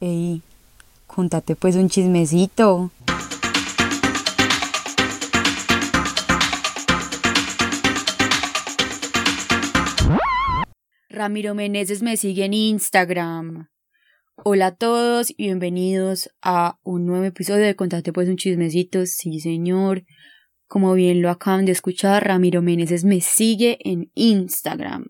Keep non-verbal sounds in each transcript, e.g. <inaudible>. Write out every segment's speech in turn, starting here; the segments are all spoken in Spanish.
Ey, contate pues un chismecito. Ramiro Meneses me sigue en Instagram. Hola a todos y bienvenidos a un nuevo episodio de Contate pues un chismecito. Sí, señor. Como bien lo acaban de escuchar, Ramiro Meneses me sigue en Instagram.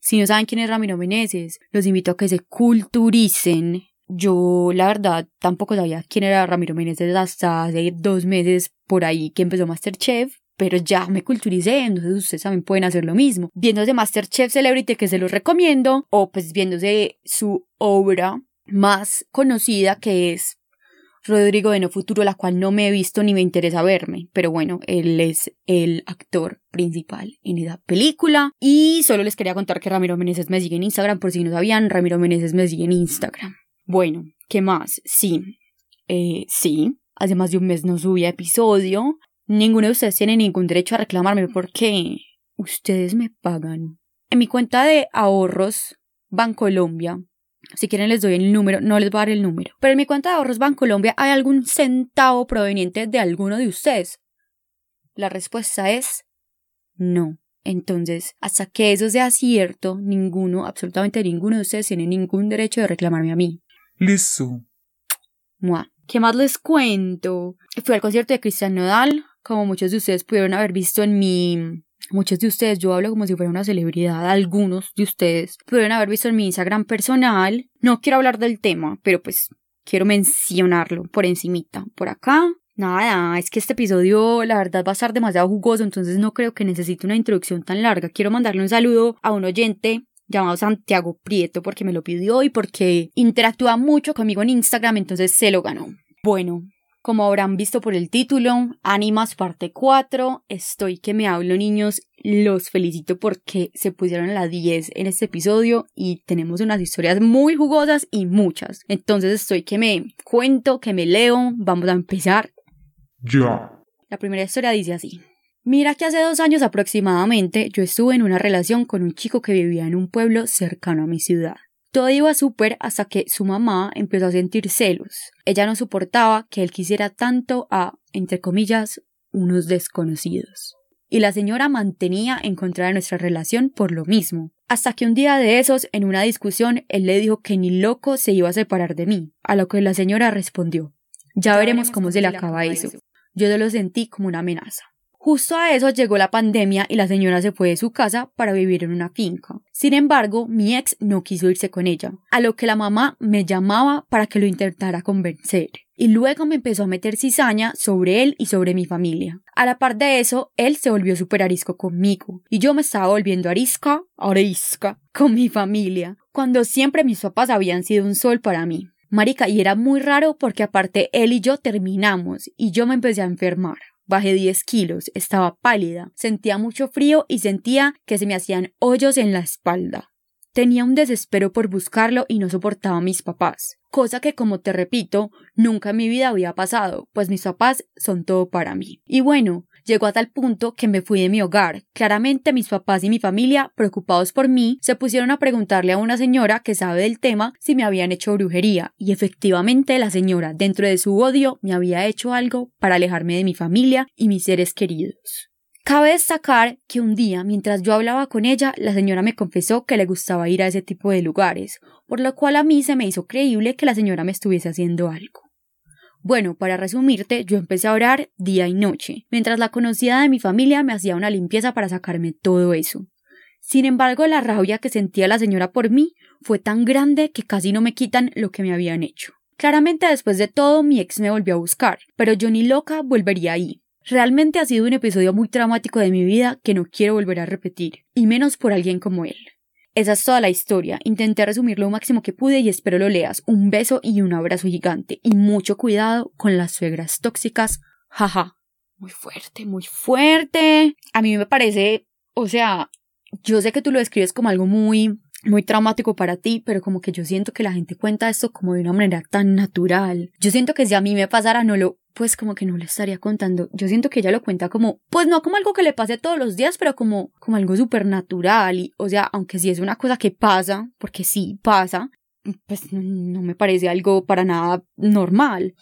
Si no saben quién es Ramiro Meneses, los invito a que se culturicen. Yo, la verdad, tampoco sabía quién era Ramiro Meneses hasta hace dos meses por ahí que empezó Masterchef, pero ya me culturicé, entonces ustedes también pueden hacer lo mismo. Viéndose Masterchef Celebrity, que se los recomiendo, o pues viéndose su obra más conocida, que es Rodrigo de No Futuro, la cual no me he visto ni me interesa verme, pero bueno, él es el actor principal en esa película. Y solo les quería contar que Ramiro Meneses me sigue en Instagram, por si no sabían, Ramiro Meneses me sigue en Instagram. Bueno, ¿qué más? Sí, eh, sí, hace más de un mes no subía episodio. Ninguno de ustedes tiene ningún derecho a reclamarme porque ustedes me pagan. En mi cuenta de ahorros Bancolombia si quieren les doy el número, no les voy a dar el número. Pero en mi cuenta de ahorros Bancolombia hay algún centavo proveniente de alguno de ustedes. La respuesta es no. Entonces, hasta que eso sea cierto, ninguno, absolutamente ninguno de ustedes tiene ningún derecho de reclamarme a mí. Listo. Mua. ¿Qué más les cuento? Fui al concierto de Cristian Nodal, como muchos de ustedes pudieron haber visto en mi Muchos de ustedes, yo hablo como si fuera una celebridad, algunos de ustedes pudieron haber visto en mi Instagram personal. No quiero hablar del tema, pero pues quiero mencionarlo por encimita. Por acá, nada, es que este episodio la verdad va a estar demasiado jugoso, entonces no creo que necesite una introducción tan larga. Quiero mandarle un saludo a un oyente llamado Santiago Prieto porque me lo pidió y porque interactúa mucho conmigo en Instagram, entonces se lo ganó. Bueno, como habrán visto por el título, Ánimas parte 4, estoy que me hablo niños, los felicito porque se pusieron a la 10 en este episodio y tenemos unas historias muy jugosas y muchas. Entonces estoy que me cuento, que me leo, vamos a empezar. Ya. La primera historia dice así. Mira que hace dos años aproximadamente yo estuve en una relación con un chico que vivía en un pueblo cercano a mi ciudad. Todo iba súper hasta que su mamá empezó a sentir celos. Ella no soportaba que él quisiera tanto a, entre comillas, unos desconocidos. Y la señora mantenía en contra de nuestra relación por lo mismo. Hasta que un día de esos, en una discusión, él le dijo que ni loco se iba a separar de mí, a lo que la señora respondió Ya veremos cómo se le acaba eso. Yo lo sentí como una amenaza. Justo a eso llegó la pandemia y la señora se fue de su casa para vivir en una finca. Sin embargo, mi ex no quiso irse con ella, a lo que la mamá me llamaba para que lo intentara convencer. Y luego me empezó a meter cizaña sobre él y sobre mi familia. A la par de eso, él se volvió súper arisco conmigo, y yo me estaba volviendo arisca, arisca, con mi familia, cuando siempre mis papás habían sido un sol para mí. Marica, y era muy raro porque aparte él y yo terminamos, y yo me empecé a enfermar. Bajé 10 kilos, estaba pálida, sentía mucho frío y sentía que se me hacían hoyos en la espalda. Tenía un desespero por buscarlo y no soportaba a mis papás, cosa que como te repito, nunca en mi vida había pasado, pues mis papás son todo para mí. Y bueno, llegó a tal punto que me fui de mi hogar. Claramente mis papás y mi familia, preocupados por mí, se pusieron a preguntarle a una señora que sabe del tema si me habían hecho brujería, y efectivamente la señora, dentro de su odio, me había hecho algo para alejarme de mi familia y mis seres queridos. Cabe destacar que un día, mientras yo hablaba con ella, la señora me confesó que le gustaba ir a ese tipo de lugares, por lo cual a mí se me hizo creíble que la señora me estuviese haciendo algo. Bueno, para resumirte, yo empecé a orar día y noche, mientras la conocida de mi familia me hacía una limpieza para sacarme todo eso. Sin embargo, la rabia que sentía la señora por mí fue tan grande que casi no me quitan lo que me habían hecho. Claramente después de todo mi ex me volvió a buscar, pero yo ni loca volvería ahí. Realmente ha sido un episodio muy traumático de mi vida que no quiero volver a repetir, y menos por alguien como él. Esa es toda la historia. Intenté resumir lo máximo que pude y espero lo leas. Un beso y un abrazo gigante. Y mucho cuidado con las suegras tóxicas. Jaja. Muy fuerte, muy fuerte. A mí me parece, o sea, yo sé que tú lo describes como algo muy muy traumático para ti, pero como que yo siento que la gente cuenta esto como de una manera tan natural. Yo siento que si a mí me pasara no lo, pues como que no le estaría contando. Yo siento que ella lo cuenta como, pues no como algo que le pase todos los días, pero como, como algo súper natural. Y, o sea, aunque sí es una cosa que pasa, porque sí pasa, pues no me parece algo para nada normal.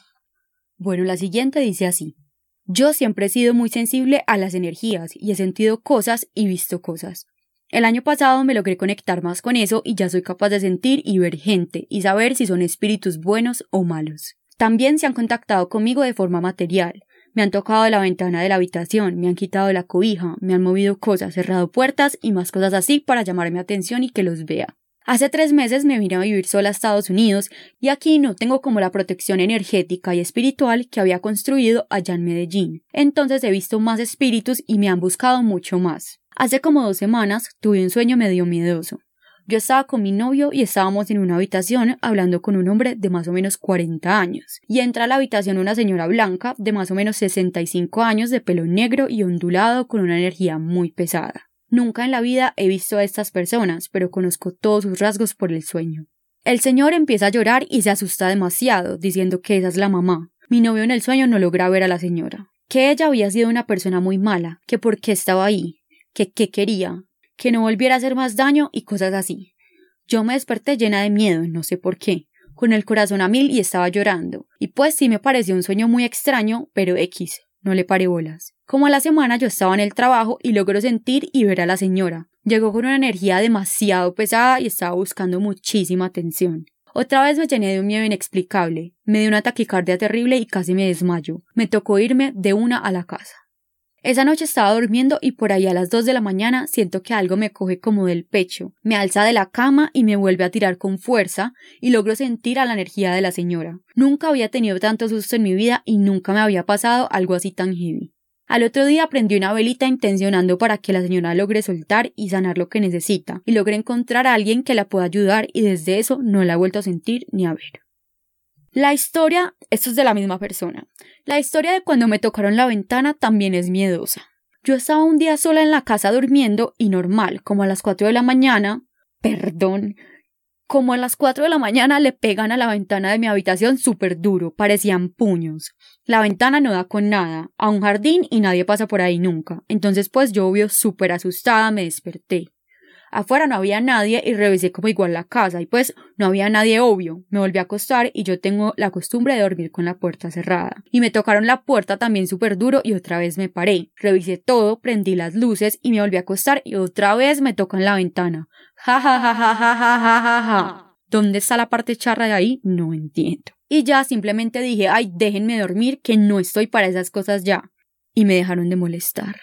Bueno, la siguiente dice así. Yo siempre he sido muy sensible a las energías y he sentido cosas y visto cosas. El año pasado me logré conectar más con eso y ya soy capaz de sentir y ver gente y saber si son espíritus buenos o malos. También se han contactado conmigo de forma material. Me han tocado la ventana de la habitación, me han quitado la cobija, me han movido cosas, cerrado puertas y más cosas así para llamar mi atención y que los vea. Hace tres meses me vine a vivir sola a Estados Unidos y aquí no tengo como la protección energética y espiritual que había construido allá en Medellín. Entonces he visto más espíritus y me han buscado mucho más. Hace como dos semanas tuve un sueño medio miedoso. Yo estaba con mi novio y estábamos en una habitación hablando con un hombre de más o menos 40 años. Y entra a la habitación una señora blanca de más o menos 65 años de pelo negro y ondulado con una energía muy pesada. Nunca en la vida he visto a estas personas, pero conozco todos sus rasgos por el sueño. El señor empieza a llorar y se asusta demasiado, diciendo que esa es la mamá. Mi novio en el sueño no logra ver a la señora. Que ella había sido una persona muy mala, que por qué estaba ahí, que qué quería, que no volviera a hacer más daño y cosas así. Yo me desperté llena de miedo, no sé por qué, con el corazón a mil y estaba llorando. Y pues sí me pareció un sueño muy extraño, pero X, no le paré bolas. Como a la semana yo estaba en el trabajo y logró sentir y ver a la señora. Llegó con una energía demasiado pesada y estaba buscando muchísima atención. Otra vez me llené de un miedo inexplicable. Me dio una taquicardia terrible y casi me desmayo. Me tocó irme de una a la casa. Esa noche estaba durmiendo y por ahí a las dos de la mañana siento que algo me coge como del pecho, me alza de la cama y me vuelve a tirar con fuerza y logro sentir a la energía de la señora. Nunca había tenido tanto susto en mi vida y nunca me había pasado algo así tan heavy. Al otro día prendí una velita intencionando para que la señora logre soltar y sanar lo que necesita, y logre encontrar a alguien que la pueda ayudar y desde eso no la he vuelto a sentir ni a ver. La historia, esto es de la misma persona. La historia de cuando me tocaron la ventana también es miedosa. Yo estaba un día sola en la casa durmiendo y normal, como a las 4 de la mañana, perdón, como a las 4 de la mañana le pegan a la ventana de mi habitación súper duro, parecían puños. La ventana no da con nada, a un jardín y nadie pasa por ahí nunca. Entonces pues yo vio súper asustada me desperté. Afuera no había nadie y revisé como igual la casa y pues no había nadie obvio. Me volví a acostar y yo tengo la costumbre de dormir con la puerta cerrada. Y me tocaron la puerta también súper duro y otra vez me paré. Revisé todo, prendí las luces y me volví a acostar y otra vez me tocan la ventana. Ja ja ja ja ja ja ja ja. ¿Dónde está la parte charra de ahí? No entiendo. Y ya simplemente dije, ay, déjenme dormir, que no estoy para esas cosas ya. Y me dejaron de molestar.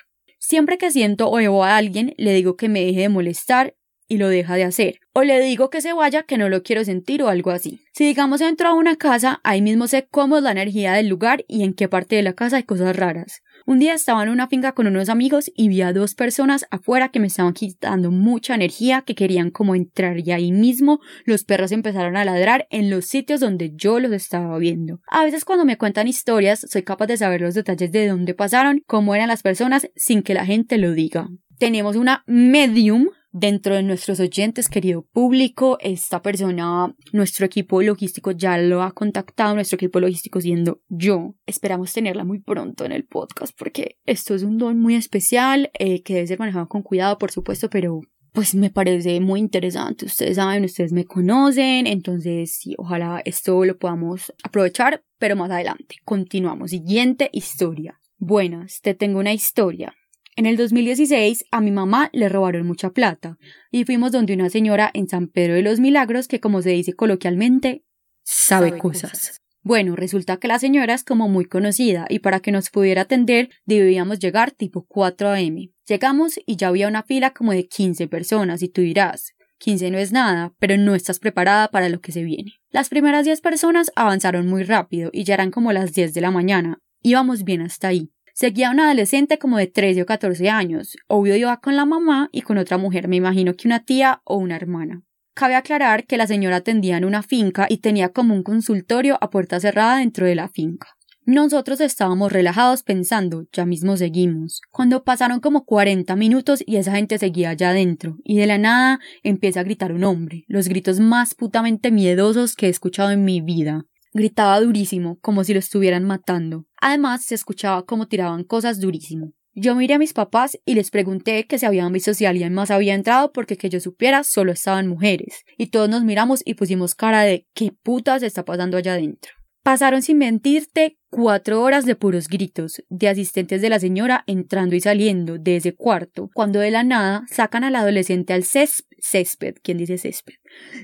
Siempre que siento o a alguien, le digo que me deje de molestar y lo deja de hacer. O le digo que se vaya, que no lo quiero sentir o algo así. Si digamos entro a una casa, ahí mismo sé cómo es la energía del lugar y en qué parte de la casa hay cosas raras. Un día estaba en una finca con unos amigos y vi a dos personas afuera que me estaban quitando mucha energía, que querían como entrar y ahí mismo los perros empezaron a ladrar en los sitios donde yo los estaba viendo. A veces cuando me cuentan historias soy capaz de saber los detalles de dónde pasaron, cómo eran las personas sin que la gente lo diga. Tenemos una medium dentro de nuestros oyentes, querido público. Esta persona, nuestro equipo logístico ya lo ha contactado, nuestro equipo logístico siendo yo. Esperamos tenerla muy pronto en el podcast porque esto es un don muy especial eh, que debe ser manejado con cuidado, por supuesto, pero pues me parece muy interesante. Ustedes saben, ustedes me conocen, entonces sí, ojalá esto lo podamos aprovechar, pero más adelante. Continuamos. Siguiente historia. Buenas, te tengo una historia. En el 2016 a mi mamá le robaron mucha plata y fuimos donde una señora en San Pedro de los Milagros que como se dice coloquialmente sabe, cosas. Bueno, resulta que la señora es como muy conocida y para que nos pudiera atender debíamos llegar tipo 4 a.m. Llegamos y ya había una fila como de 15 personas y tú dirás, 15 no es nada, pero no estás preparada para lo que se viene. Las primeras 10 personas avanzaron muy rápido y ya eran como las 10 de la mañana. Íbamos bien hasta ahí. Seguía una adolescente como de 13 o 14 años. Obvio iba con la mamá y con otra mujer, me imagino que una tía o una hermana. Cabe aclarar que la señora atendía en una finca y tenía como un consultorio a puerta cerrada dentro de la finca. Nosotros estábamos relajados pensando, ya mismo seguimos, cuando pasaron como 40 minutos y esa gente seguía allá adentro, y de la nada empieza a gritar un hombre, los gritos más putamente miedosos que he escuchado en mi vida. Gritaba durísimo, como si lo estuvieran matando. Además, se escuchaba como tiraban cosas durísimo. Yo miré a mis papás y les pregunté que si habían visto si alguien más había entrado porque que yo supiera solo estaban mujeres. Y todos nos miramos y pusimos cara de ¿qué putas está pasando allá adentro? Pasaron sin mentirte cuatro horas de puros gritos, de asistentes de la señora entrando y saliendo de ese cuarto, cuando de la nada sacan al adolescente al césped, ¿quién dice césped?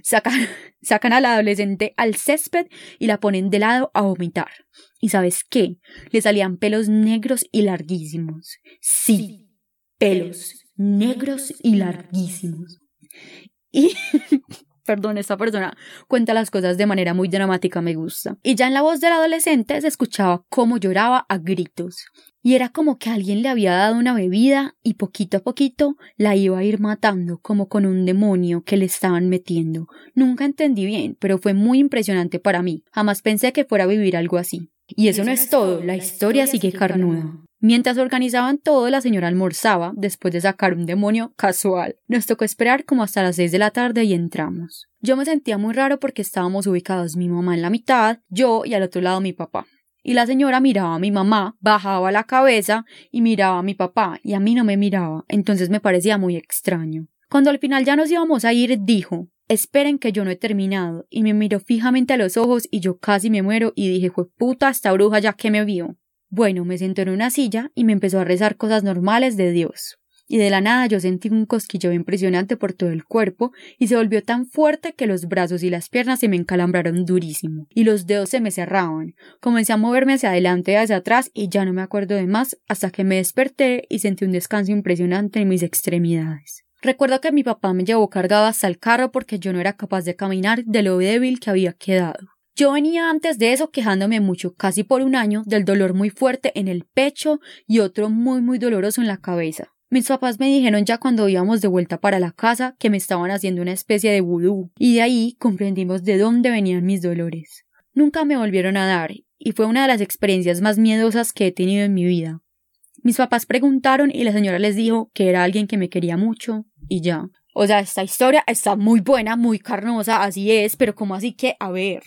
Sacan, <laughs> sacan al adolescente al césped y la ponen de lado a vomitar. ¿Y sabes qué? Le salían pelos negros y larguísimos. Sí, pelos negros y larguísimos. Y <laughs> <laughs> perdón, esta persona cuenta las cosas de manera muy dramática, me gusta. Y ya en la voz del adolescente se escuchaba cómo lloraba a gritos. Y era como que alguien le había dado una bebida y poquito a poquito la iba a ir matando, como con un demonio que le estaban metiendo. Nunca entendí bien, pero fue muy impresionante para mí. Jamás pensé que fuera a vivir algo así. Y eso no es todo, la historia sigue carnuda. Mientras organizaban todo, la señora almorzaba después de sacar un demonio casual. Nos tocó esperar como hasta las seis de la tarde y entramos. Yo me sentía muy raro porque estábamos ubicados mi mamá en la mitad, yo y al otro lado mi papá. Y la señora miraba a mi mamá, bajaba la cabeza y miraba a mi papá, y a mí no me miraba, entonces me parecía muy extraño. Cuando al final ya nos íbamos a ir, dijo Esperen que yo no he terminado, y me miró fijamente a los ojos y yo casi me muero y dije, puta esta bruja ya que me vio. Bueno, me sentó en una silla y me empezó a rezar cosas normales de Dios. Y de la nada yo sentí un cosquillo impresionante por todo el cuerpo y se volvió tan fuerte que los brazos y las piernas se me encalambraron durísimo y los dedos se me cerraban. Comencé a moverme hacia adelante y hacia atrás y ya no me acuerdo de más hasta que me desperté y sentí un descanso impresionante en mis extremidades. Recuerdo que mi papá me llevó cargado hasta el carro porque yo no era capaz de caminar de lo débil que había quedado. Yo venía antes de eso quejándome mucho, casi por un año, del dolor muy fuerte en el pecho y otro muy muy doloroso en la cabeza. Mis papás me dijeron ya cuando íbamos de vuelta para la casa que me estaban haciendo una especie de vudú, y de ahí comprendimos de dónde venían mis dolores. Nunca me volvieron a dar, y fue una de las experiencias más miedosas que he tenido en mi vida. Mis papás preguntaron y la señora les dijo que era alguien que me quería mucho, y ya. O sea, esta historia está muy buena, muy carnosa, así es, pero como así que, a ver,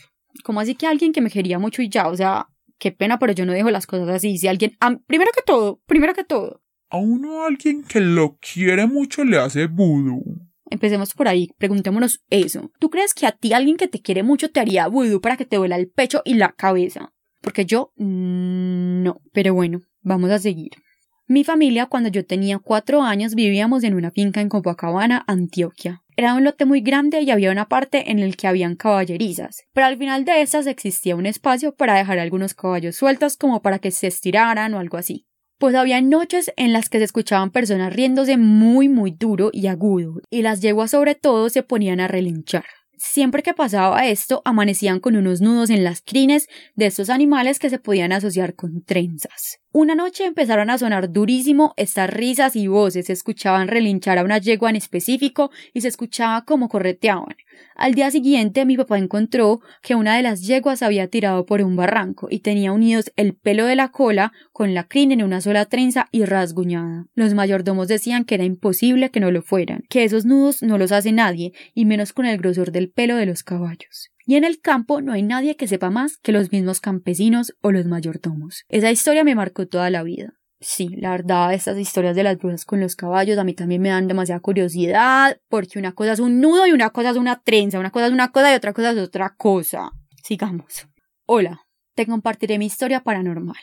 como así que alguien que me quería mucho y ya, o sea, qué pena, pero yo no dejo las cosas así. Si alguien, primero que todo, primero que todo. A uno alguien que lo quiere mucho le hace vudú. Empecemos por ahí, preguntémonos eso. ¿Tú crees que a ti alguien que te quiere mucho te haría vudú para que te duela el pecho y la cabeza? Porque yo mm, no. Pero bueno, vamos a seguir. Mi familia, cuando yo tenía cuatro años, vivíamos en una finca en Copacabana, Antioquia. Era un lote muy grande y había una parte en el que habían caballerizas, pero al final de estas existía un espacio para dejar algunos caballos sueltos como para que se estiraran o algo así. Pues había noches en las que se escuchaban personas riéndose muy muy duro y agudo, y las yeguas sobre todo se ponían a relinchar. Siempre que pasaba esto, amanecían con unos nudos en las crines de estos animales que se podían asociar con trenzas. Una noche empezaron a sonar durísimo estas risas y voces, se escuchaban relinchar a una yegua en específico y se escuchaba como correteaban. Al día siguiente mi papá encontró que una de las yeguas había tirado por un barranco y tenía unidos el pelo de la cola con la crin en una sola trenza y rasguñada. Los mayordomos decían que era imposible que no lo fueran, que esos nudos no los hace nadie, y menos con el grosor del pelo de los caballos. Y en el campo no hay nadie que sepa más que los mismos campesinos o los mayordomos. Esa historia me marcó toda la vida. Sí, la verdad, estas historias de las brujas con los caballos a mí también me dan demasiada curiosidad, porque una cosa es un nudo y una cosa es una trenza, una cosa es una cosa y otra cosa es otra cosa. Sigamos. Hola, te compartiré mi historia paranormal.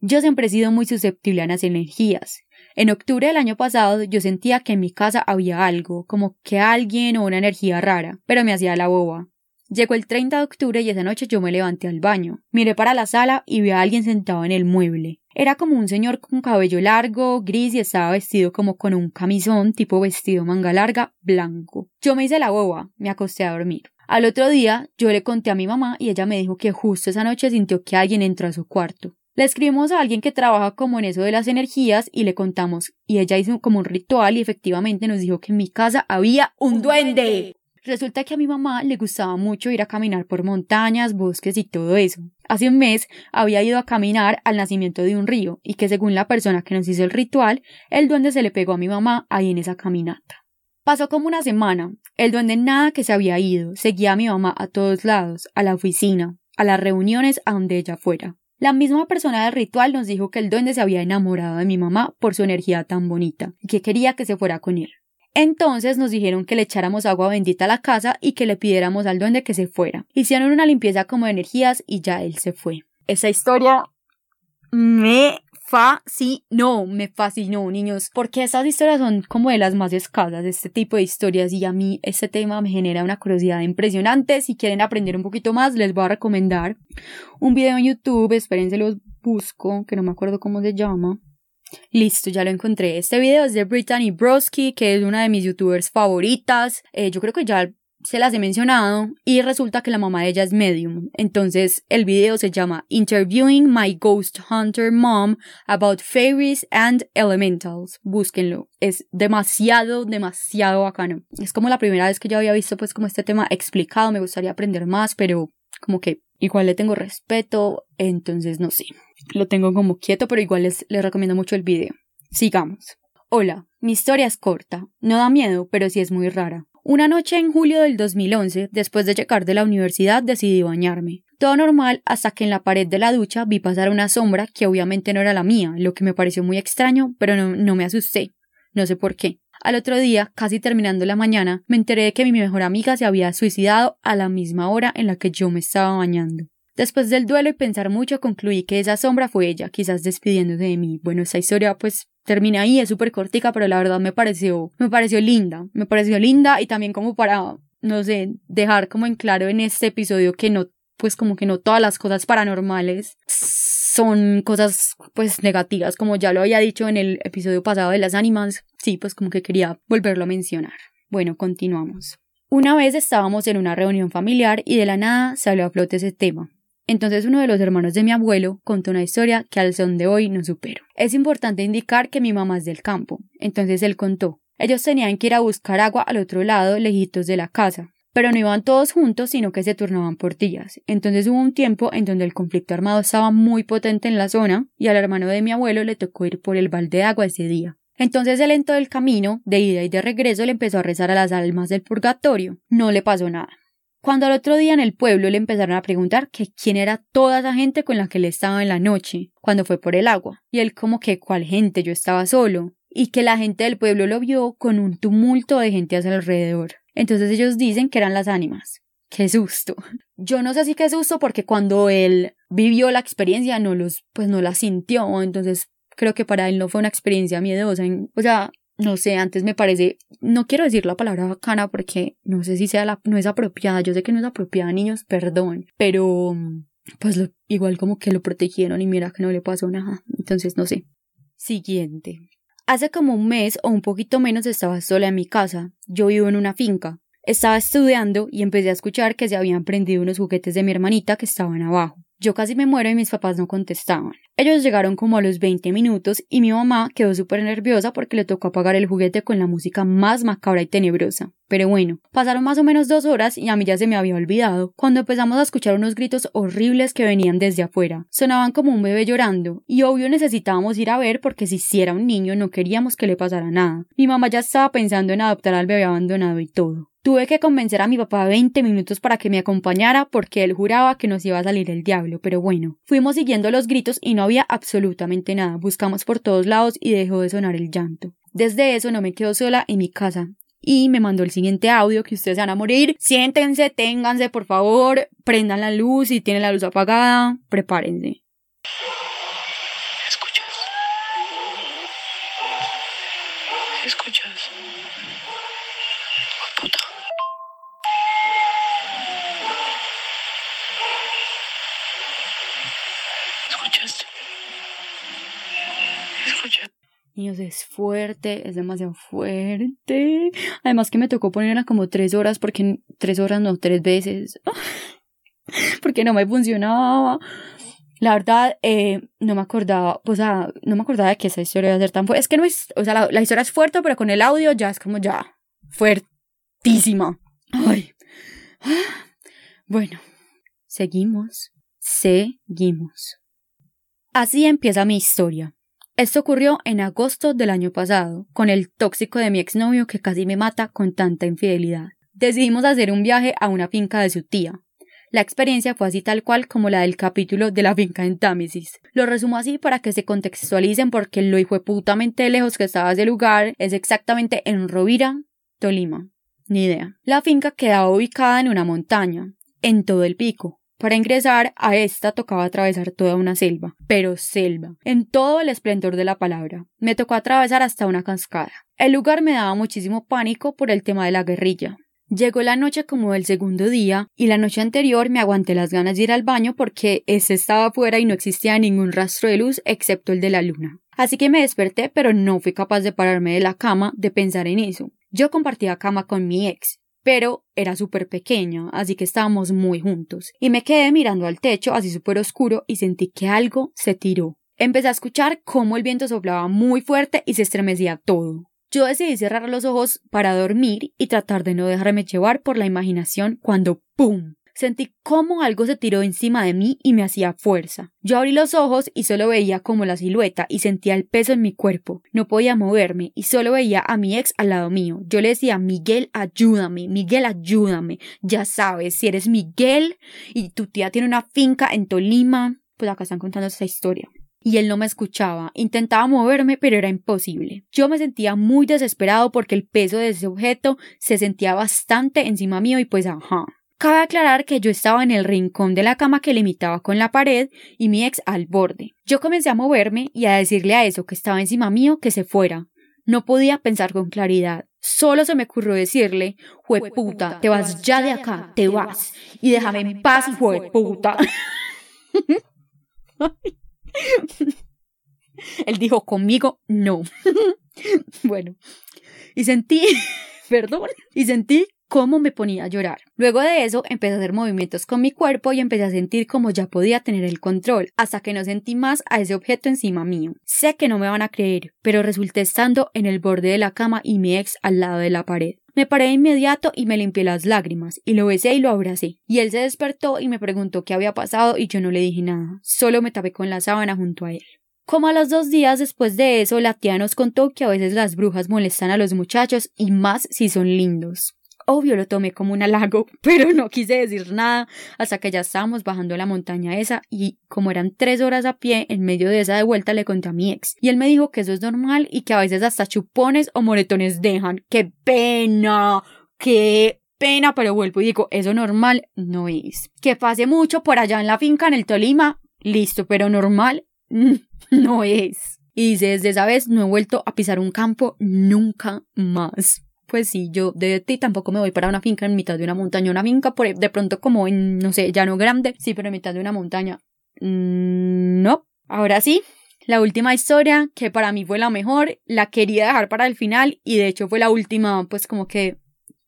Yo siempre he sido muy susceptible a las energías. En octubre del año pasado yo sentía que en mi casa había algo, como que alguien o una energía rara, pero me hacía la boba. Llegó el 30 de octubre y esa noche yo me levanté al baño. Miré para la sala y vi a alguien sentado en el mueble. Era como un señor con cabello largo, gris y estaba vestido como con un camisón tipo vestido manga larga, blanco. Yo me hice la boba, me acosté a dormir. Al otro día yo le conté a mi mamá y ella me dijo que justo esa noche sintió que alguien entró a su cuarto. Le escribimos a alguien que trabaja como en eso de las energías y le contamos y ella hizo como un ritual y efectivamente nos dijo que en mi casa había un duende. Resulta que a mi mamá le gustaba mucho ir a caminar por montañas, bosques y todo eso. Hace un mes había ido a caminar al nacimiento de un río y que según la persona que nos hizo el ritual, el duende se le pegó a mi mamá ahí en esa caminata. Pasó como una semana. El duende nada que se había ido, seguía a mi mamá a todos lados, a la oficina, a las reuniones, a donde ella fuera. La misma persona del ritual nos dijo que el duende se había enamorado de mi mamá por su energía tan bonita y que quería que se fuera con él. Entonces nos dijeron que le echáramos agua bendita a la casa y que le pidiéramos al duende que se fuera. Hicieron una limpieza como de energías y ya él se fue. Esa historia me fascinó, me fascinó, niños, porque estas historias son como de las más escasas, este tipo de historias, y a mí este tema me genera una curiosidad impresionante. Si quieren aprender un poquito más, les voy a recomendar un video en YouTube, espérense los busco, que no me acuerdo cómo se llama. Listo, ya lo encontré. Este video es de Brittany Broski, que es una de mis youtubers favoritas. Eh, yo creo que ya se las he mencionado y resulta que la mamá de ella es medium. Entonces el video se llama Interviewing My Ghost Hunter Mom About Fairies and Elementals. Búsquenlo. Es demasiado, demasiado bacano. Es como la primera vez que yo había visto pues como este tema explicado. Me gustaría aprender más, pero como que igual le tengo respeto. Entonces no sé. Lo tengo como quieto, pero igual les, recomiendo mucho el video. Sigamos. Hola, mi historia es corta. No da miedo, pero sí es muy rara. Una noche en julio del 2011, después de llegar de la universidad, decidí bañarme. Todo normal hasta que en la pared de la ducha vi pasar una sombra que obviamente no era la mía, lo que me pareció muy extraño, pero no, no me asusté. No sé por qué. Al otro día, casi terminando la mañana, me enteré de que mi mejor amiga se había suicidado a la misma hora en la que yo me estaba bañando. Después del duelo y pensar mucho, concluí que esa sombra fue ella, quizás despidiéndose de mí. Bueno, esa historia pues termina ahí, es súper cortica, pero la verdad me pareció, me pareció linda, me pareció linda y también como para, no sé, dejar como en claro en este episodio que no, pues como que no todas las cosas paranormales son cosas pues negativas, como ya lo había dicho en el episodio pasado de las ánimas, sí, pues como que quería volverlo a mencionar. Bueno, continuamos. Una vez estábamos en una reunión familiar y de la nada salió a flote ese tema. Entonces uno de los hermanos de mi abuelo contó una historia que al son de hoy no supero. Es importante indicar que mi mamá es del campo. Entonces él contó. Ellos tenían que ir a buscar agua al otro lado, lejitos de la casa. Pero no iban todos juntos, sino que se turnaban por días. Entonces hubo un tiempo en donde el conflicto armado estaba muy potente en la zona y al hermano de mi abuelo le tocó ir por el balde de agua ese día. Entonces él en todo el camino, de ida y de regreso, le empezó a rezar a las almas del purgatorio. No le pasó nada. Cuando al otro día en el pueblo le empezaron a preguntar que quién era toda esa gente con la que él estaba en la noche, cuando fue por el agua. Y él como que cuál gente, yo estaba solo. Y que la gente del pueblo lo vio con un tumulto de gente a su alrededor. Entonces ellos dicen que eran las ánimas. Qué susto. Yo no sé si qué susto porque cuando él vivió la experiencia no los, pues no la sintió. Entonces creo que para él no fue una experiencia miedosa. O sea, no sé, antes me parece, no quiero decir la palabra bacana porque no sé si sea la, no es apropiada, yo sé que no es apropiada, niños, perdón, pero pues igual como que lo protegieron y mira que no le pasó nada, entonces no sé. Siguiente. Hace como un mes o un poquito menos estaba sola en mi casa, yo vivo en una finca. Estaba estudiando y empecé a escuchar que se habían prendido unos juguetes de mi hermanita que estaban abajo. Yo casi me muero y mis papás no contestaban. Ellos llegaron como a los 20 minutos y mi mamá quedó súper nerviosa porque le tocó apagar el juguete con la música más macabra y tenebrosa. Pero bueno, pasaron más o menos dos horas y a mí ya se me había olvidado cuando empezamos a escuchar unos gritos horribles que venían desde afuera. Sonaban como un bebé llorando y obvio necesitábamos ir a ver porque si si era un niño no queríamos que le pasara nada. Mi mamá ya estaba pensando en adoptar al bebé abandonado y todo. Tuve que convencer a mi papá 20 minutos para que me acompañara porque él juraba que nos iba a salir el diablo, pero bueno, fuimos siguiendo los gritos y no había absolutamente nada, buscamos por todos lados y dejó de sonar el llanto. Desde eso no me quedo sola en mi casa, y me mandó el siguiente audio que ustedes van a morir. Siéntense, ténganse, por favor, prendan la luz si tienen la luz apagada, prepárense. Niños, es fuerte, es demasiado fuerte. Además que me tocó ponerla como tres horas, porque tres horas no, tres veces. <laughs> porque no me funcionaba. La verdad, eh, no me acordaba, o sea, no me acordaba de que esa historia iba a ser tan fuerte. Es que no es, o sea, la, la, historia es fuerte, pero con el audio ya es como ya, fuertísima. Ay. <sighs> Bueno, seguimos, seguimos. Así empieza mi historia. Esto ocurrió en agosto del año pasado, con el tóxico de mi exnovio que casi me mata con tanta infidelidad. Decidimos hacer un viaje a una finca de su tía. La experiencia fue así tal cual como la del capítulo de la finca en Támesis. Lo resumo así para que se contextualicen porque lo hijo putamente lejos que estaba ese lugar es exactamente en Rovira, Tolima. Ni idea. La finca quedaba ubicada en una montaña, en todo el pico. Para ingresar a esta tocaba atravesar toda una selva, pero selva, en todo el esplendor de la palabra. Me tocó atravesar hasta una cascada. El lugar me daba muchísimo pánico por el tema de la guerrilla. Llegó la noche como el segundo día, y la noche anterior me aguanté las ganas de ir al baño porque ese estaba afuera y no existía ningún rastro de luz excepto el de la luna. Así que me desperté, pero no fui capaz de pararme de la cama de pensar en eso. Yo compartía cama con mi ex, pero era súper pequeña, así que estábamos muy juntos, y me quedé mirando al techo así súper oscuro y sentí que algo se tiró. Empecé a escuchar cómo el viento soplaba muy fuerte y se estremecía todo. Yo decidí cerrar los ojos para dormir y tratar de no dejarme llevar por la imaginación cuando ¡pum! Sentí como algo se tiró encima de mí y me hacía fuerza. Yo abrí los ojos y solo veía como la silueta y sentía el peso en mi cuerpo. No podía moverme y solo veía a mi ex al lado mío. Yo le decía, Miguel, ayúdame, Miguel, ayúdame. Ya sabes, si eres Miguel y tu tía tiene una finca en Tolima, pues acá están contando esa historia y él no me escuchaba. Intentaba moverme, pero era imposible. Yo me sentía muy desesperado porque el peso de ese objeto se sentía bastante encima mío y pues ajá. Cabe aclarar que yo estaba en el rincón de la cama que limitaba con la pared y mi ex al borde. Yo comencé a moverme y a decirle a eso que estaba encima mío que se fuera. No podía pensar con claridad. Solo se me ocurrió decirle, puta, te vas ya de acá, te vas. Y déjame en paz, puta. <laughs> Él dijo conmigo no. <laughs> bueno, y sentí, <laughs> perdón, y sentí cómo me ponía a llorar. Luego de eso empecé a hacer movimientos con mi cuerpo y empecé a sentir como ya podía tener el control, hasta que no sentí más a ese objeto encima mío. Sé que no me van a creer, pero resulté estando en el borde de la cama y mi ex al lado de la pared. Me paré de inmediato y me limpié las lágrimas, y lo besé y lo abracé. Y él se despertó y me preguntó qué había pasado y yo no le dije nada, solo me tapé con la sábana junto a él. Como a los dos días después de eso, la tía nos contó que a veces las brujas molestan a los muchachos y más si son lindos. Obvio lo tomé como un halago, <laughs> pero no quise decir nada hasta que ya estábamos bajando la montaña esa y como eran tres horas a pie, en medio de esa de vuelta le conté a mi ex y él me dijo que eso es normal y que a veces hasta chupones o moretones dejan. ¡Qué pena! ¡Qué pena! Pero vuelvo y digo, eso normal no es. Que pase mucho por allá en la finca en el Tolima, listo, pero normal <laughs> no es. Y desde esa vez no he vuelto a pisar un campo nunca más pues sí, yo de ti tampoco me voy para una finca en mitad de una montaña, una finca por de pronto como en, no sé, llano grande, sí, pero en mitad de una montaña. Mm, no. Ahora sí, la última historia, que para mí fue la mejor, la quería dejar para el final y de hecho fue la última, pues como que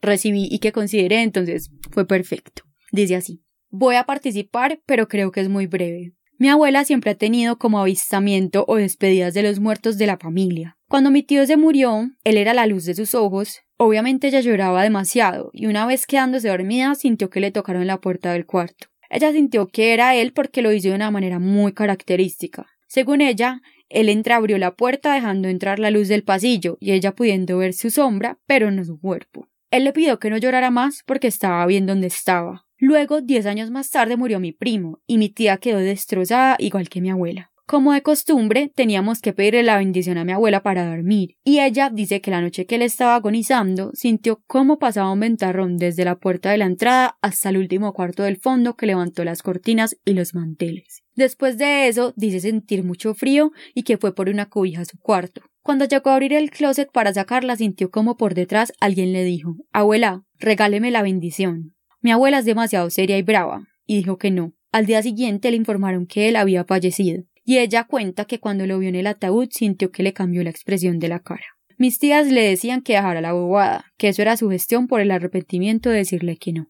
recibí y que consideré, entonces fue perfecto. Dice así. Voy a participar, pero creo que es muy breve. Mi abuela siempre ha tenido como avistamiento o despedidas de los muertos de la familia. Cuando mi tío se murió, él era la luz de sus ojos. Obviamente ella lloraba demasiado, y una vez quedándose dormida sintió que le tocaron la puerta del cuarto. Ella sintió que era él porque lo hizo de una manera muy característica. Según ella, él entreabrió la puerta dejando entrar la luz del pasillo y ella pudiendo ver su sombra, pero no su cuerpo. Él le pidió que no llorara más porque estaba bien donde estaba. Luego, diez años más tarde, murió mi primo, y mi tía quedó destrozada igual que mi abuela. Como de costumbre, teníamos que pedirle la bendición a mi abuela para dormir, y ella dice que la noche que él estaba agonizando, sintió cómo pasaba un ventarrón desde la puerta de la entrada hasta el último cuarto del fondo que levantó las cortinas y los manteles. Después de eso, dice sentir mucho frío y que fue por una cobija a su cuarto. Cuando llegó a abrir el closet para sacarla, sintió como por detrás alguien le dijo Abuela, regáleme la bendición. Mi abuela es demasiado seria y brava, y dijo que no. Al día siguiente le informaron que él había fallecido, y ella cuenta que cuando lo vio en el ataúd sintió que le cambió la expresión de la cara. Mis tías le decían que dejara la bobada, que eso era su gestión por el arrepentimiento de decirle que no.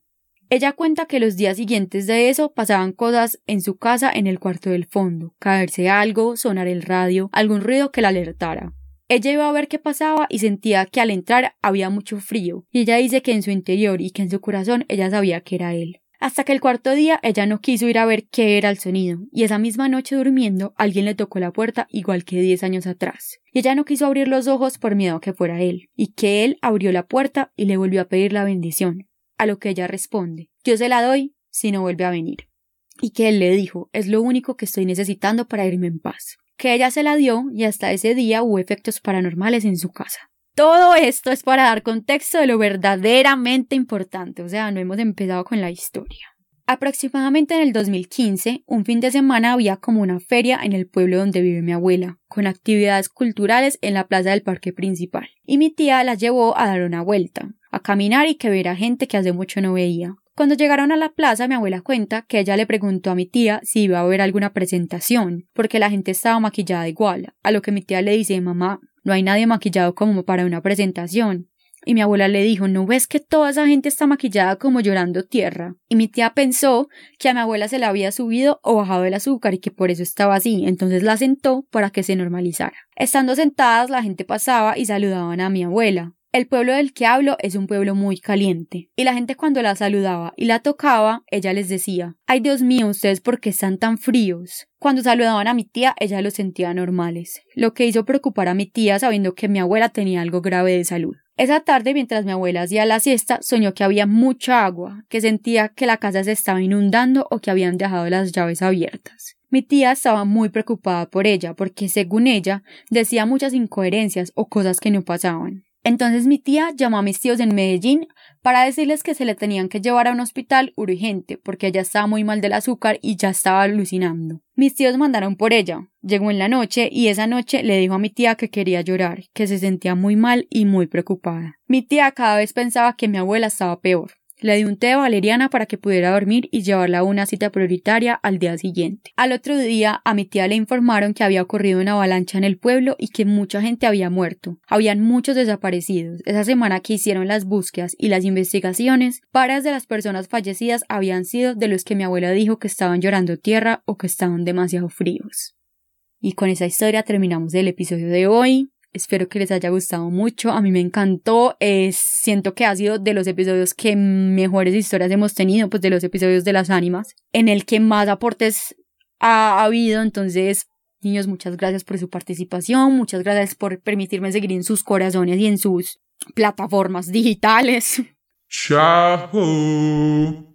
Ella cuenta que los días siguientes de eso pasaban cosas en su casa en el cuarto del fondo, caerse algo, sonar el radio, algún ruido que la alertara. Ella iba a ver qué pasaba y sentía que al entrar había mucho frío, y ella dice que en su interior y que en su corazón ella sabía que era él. Hasta que el cuarto día ella no quiso ir a ver qué era el sonido, y esa misma noche durmiendo alguien le tocó la puerta igual que diez años atrás. Y ella no quiso abrir los ojos por miedo a que fuera él, y que él abrió la puerta y le volvió a pedir la bendición. A lo que ella responde Yo se la doy, si no vuelve a venir. Y que él le dijo, es lo único que estoy necesitando para irme en paz. Que ella se la dio y hasta ese día hubo efectos paranormales en su casa. Todo esto es para dar contexto de lo verdaderamente importante, o sea, no hemos empezado con la historia. Aproximadamente en el 2015, un fin de semana había como una feria en el pueblo donde vive mi abuela, con actividades culturales en la plaza del parque principal, y mi tía la llevó a dar una vuelta, a caminar y que ver a gente que hace mucho no veía. Cuando llegaron a la plaza, mi abuela cuenta que ella le preguntó a mi tía si iba a haber alguna presentación, porque la gente estaba maquillada igual, a lo que mi tía le dice mamá, no hay nadie maquillado como para una presentación. Y mi abuela le dijo, ¿no ves que toda esa gente está maquillada como llorando tierra? Y mi tía pensó que a mi abuela se le había subido o bajado el azúcar y que por eso estaba así, entonces la sentó para que se normalizara. Estando sentadas, la gente pasaba y saludaban a mi abuela. El pueblo del que hablo es un pueblo muy caliente, y la gente cuando la saludaba y la tocaba, ella les decía, ay Dios mío, ustedes por qué están tan fríos. Cuando saludaban a mi tía, ella los sentía normales, lo que hizo preocupar a mi tía sabiendo que mi abuela tenía algo grave de salud. Esa tarde, mientras mi abuela hacía la siesta, soñó que había mucha agua, que sentía que la casa se estaba inundando o que habían dejado las llaves abiertas. Mi tía estaba muy preocupada por ella, porque según ella decía muchas incoherencias o cosas que no pasaban. Entonces mi tía llamó a mis tíos en Medellín para decirles que se le tenían que llevar a un hospital urgente porque ella estaba muy mal del azúcar y ya estaba alucinando. Mis tíos mandaron por ella. Llegó en la noche y esa noche le dijo a mi tía que quería llorar, que se sentía muy mal y muy preocupada. Mi tía cada vez pensaba que mi abuela estaba peor. Le di un té a Valeriana para que pudiera dormir y llevarla a una cita prioritaria al día siguiente. Al otro día, a mi tía le informaron que había ocurrido una avalancha en el pueblo y que mucha gente había muerto. Habían muchos desaparecidos. Esa semana que hicieron las búsquedas y las investigaciones, varias de las personas fallecidas habían sido de los que mi abuela dijo que estaban llorando tierra o que estaban demasiado fríos. Y con esa historia terminamos el episodio de hoy. Espero que les haya gustado mucho. A mí me encantó. siento que ha sido de los episodios que mejores historias hemos tenido, pues de los episodios de las ánimas, en el que más aportes ha habido. Entonces, niños, muchas gracias por su participación. Muchas gracias por permitirme seguir en sus corazones y en sus plataformas digitales. Chao.